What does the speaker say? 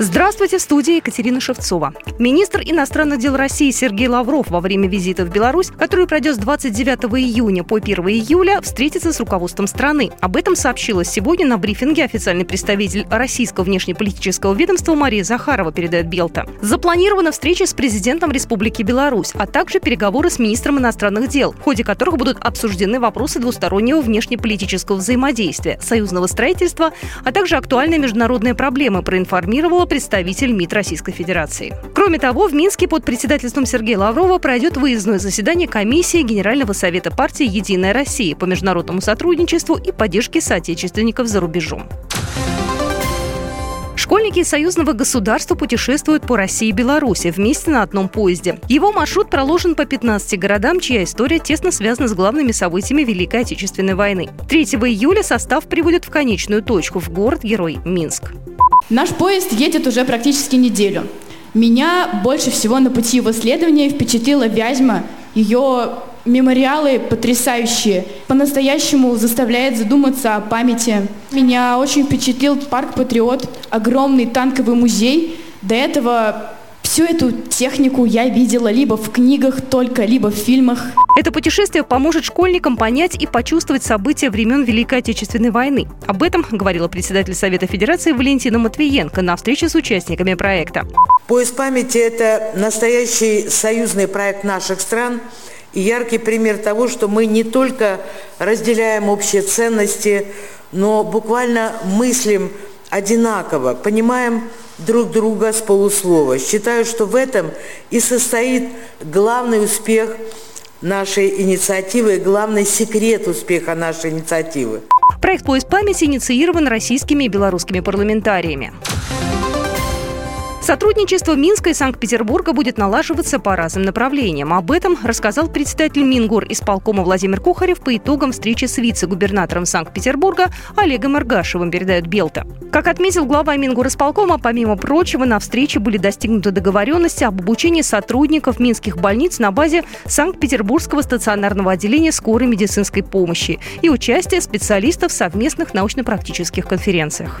Здравствуйте, в студии Екатерина Шевцова. Министр иностранных дел России Сергей Лавров во время визита в Беларусь, который пройдет с 29 июня по 1 июля, встретится с руководством страны. Об этом сообщила сегодня на брифинге официальный представитель российского внешнеполитического ведомства Мария Захарова, передает Белта. Запланирована встреча с президентом Республики Беларусь, а также переговоры с министром иностранных дел, в ходе которых будут обсуждены вопросы двустороннего внешнеполитического взаимодействия, союзного строительства, а также актуальные международные проблемы, проинформировала представитель МИД Российской Федерации. Кроме того, в Минске под председательством Сергея Лаврова пройдет выездное заседание комиссии Генерального совета партии «Единая Россия» по международному сотрудничеству и поддержке соотечественников за рубежом. Школьники союзного государства путешествуют по России и Беларуси вместе на одном поезде. Его маршрут проложен по 15 городам, чья история тесно связана с главными событиями Великой Отечественной войны. 3 июля состав прибудет в конечную точку в город-герой Минск. Наш поезд едет уже практически неделю. Меня больше всего на пути его следования впечатлила Вязьма, ее мемориалы потрясающие. По-настоящему заставляет задуматься о памяти. Меня очень впечатлил парк «Патриот», огромный танковый музей. До этого Всю эту технику я видела либо в книгах только, либо в фильмах. Это путешествие поможет школьникам понять и почувствовать события времен Великой Отечественной войны. Об этом говорила председатель Совета Федерации Валентина Матвиенко на встрече с участниками проекта. Поиск памяти – это настоящий союзный проект наших стран и яркий пример того, что мы не только разделяем общие ценности, но буквально мыслим одинаково, понимаем друг друга с полуслова. Считаю, что в этом и состоит главный успех нашей инициативы главный секрет успеха нашей инициативы. Проект «Поиск памяти» инициирован российскими и белорусскими парламентариями. Сотрудничество Минска и Санкт-Петербурга будет налаживаться по разным направлениям. Об этом рассказал председатель Мингор исполкома Владимир Кухарев по итогам встречи с вице-губернатором Санкт-Петербурга Олегом Аргашевым, передает Белта. Как отметил глава Мингор исполкома, помимо прочего, на встрече были достигнуты договоренности об обучении сотрудников минских больниц на базе Санкт-Петербургского стационарного отделения скорой медицинской помощи и участие специалистов в совместных научно-практических конференциях.